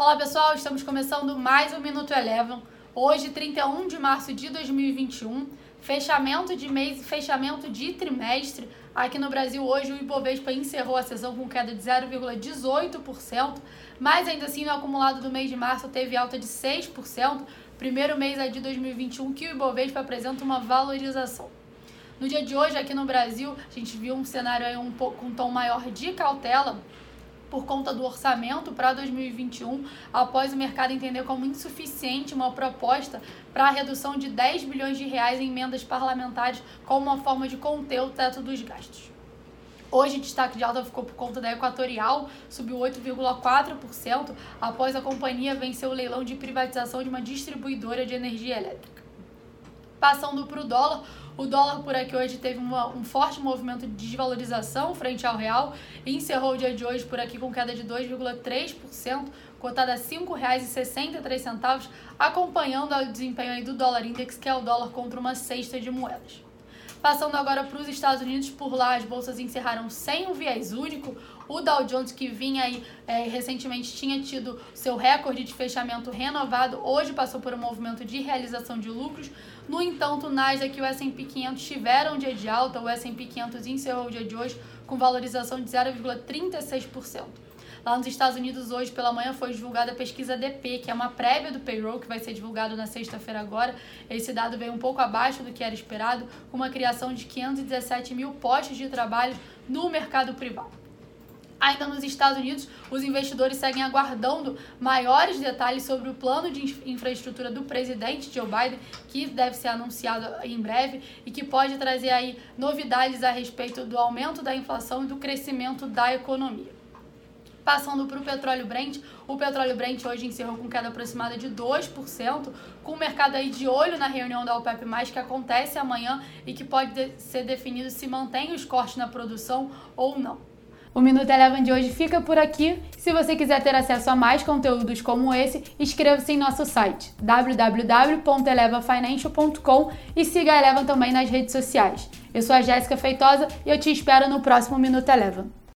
Olá pessoal, estamos começando mais um Minuto Eleven. Hoje, 31 de março de 2021, fechamento de mês e fechamento de trimestre. Aqui no Brasil, hoje, o Ibovespa encerrou a sessão com queda de 0,18%, mas ainda assim, no acumulado do mês de março, teve alta de 6%. Primeiro mês de 2021 que o Ibovespa apresenta uma valorização. No dia de hoje, aqui no Brasil, a gente viu um cenário aí um pouco com um tom maior de cautela por conta do orçamento para 2021, após o mercado entender como insuficiente uma proposta para a redução de 10 bilhões de reais em emendas parlamentares como uma forma de conter o teto dos gastos. Hoje, destaque de alta ficou por conta da Equatorial, subiu 8,4% após a companhia vencer o leilão de privatização de uma distribuidora de energia elétrica. Passando para o dólar, o dólar por aqui hoje teve uma, um forte movimento de desvalorização frente ao real e encerrou o dia de hoje por aqui com queda de 2,3%, cotada a R$ 5,63, acompanhando o desempenho do dólar index, que é o dólar contra uma cesta de moedas. Passando agora para os Estados Unidos, por lá as bolsas encerraram sem um viés único. O Dow Jones, que vinha aí é, recentemente, tinha tido seu recorde de fechamento renovado, hoje passou por um movimento de realização de lucros. No entanto, o Nasdaq e o S&P 500 tiveram um dia de alta. O S&P 500 encerrou o dia de hoje com valorização de 0,36%. Lá nos Estados Unidos, hoje pela manhã, foi divulgada a pesquisa DP, que é uma prévia do payroll, que vai ser divulgado na sexta-feira agora. Esse dado veio um pouco abaixo do que era esperado, com uma criação de 517 mil postos de trabalho no mercado privado. Ainda nos Estados Unidos, os investidores seguem aguardando maiores detalhes sobre o plano de infraestrutura do presidente Joe Biden, que deve ser anunciado em breve e que pode trazer aí novidades a respeito do aumento da inflação e do crescimento da economia. Passando para o petróleo Brent, o petróleo Brent hoje encerrou com queda aproximada de 2%, com o mercado aí de olho na reunião da OPEP+, que acontece amanhã e que pode ser definido se mantém os cortes na produção ou não. O Minuto Eleven de hoje fica por aqui. Se você quiser ter acesso a mais conteúdos como esse, inscreva-se em nosso site www.elevafinancial.com e siga a Eleven também nas redes sociais. Eu sou a Jéssica Feitosa e eu te espero no próximo Minuto Eleven.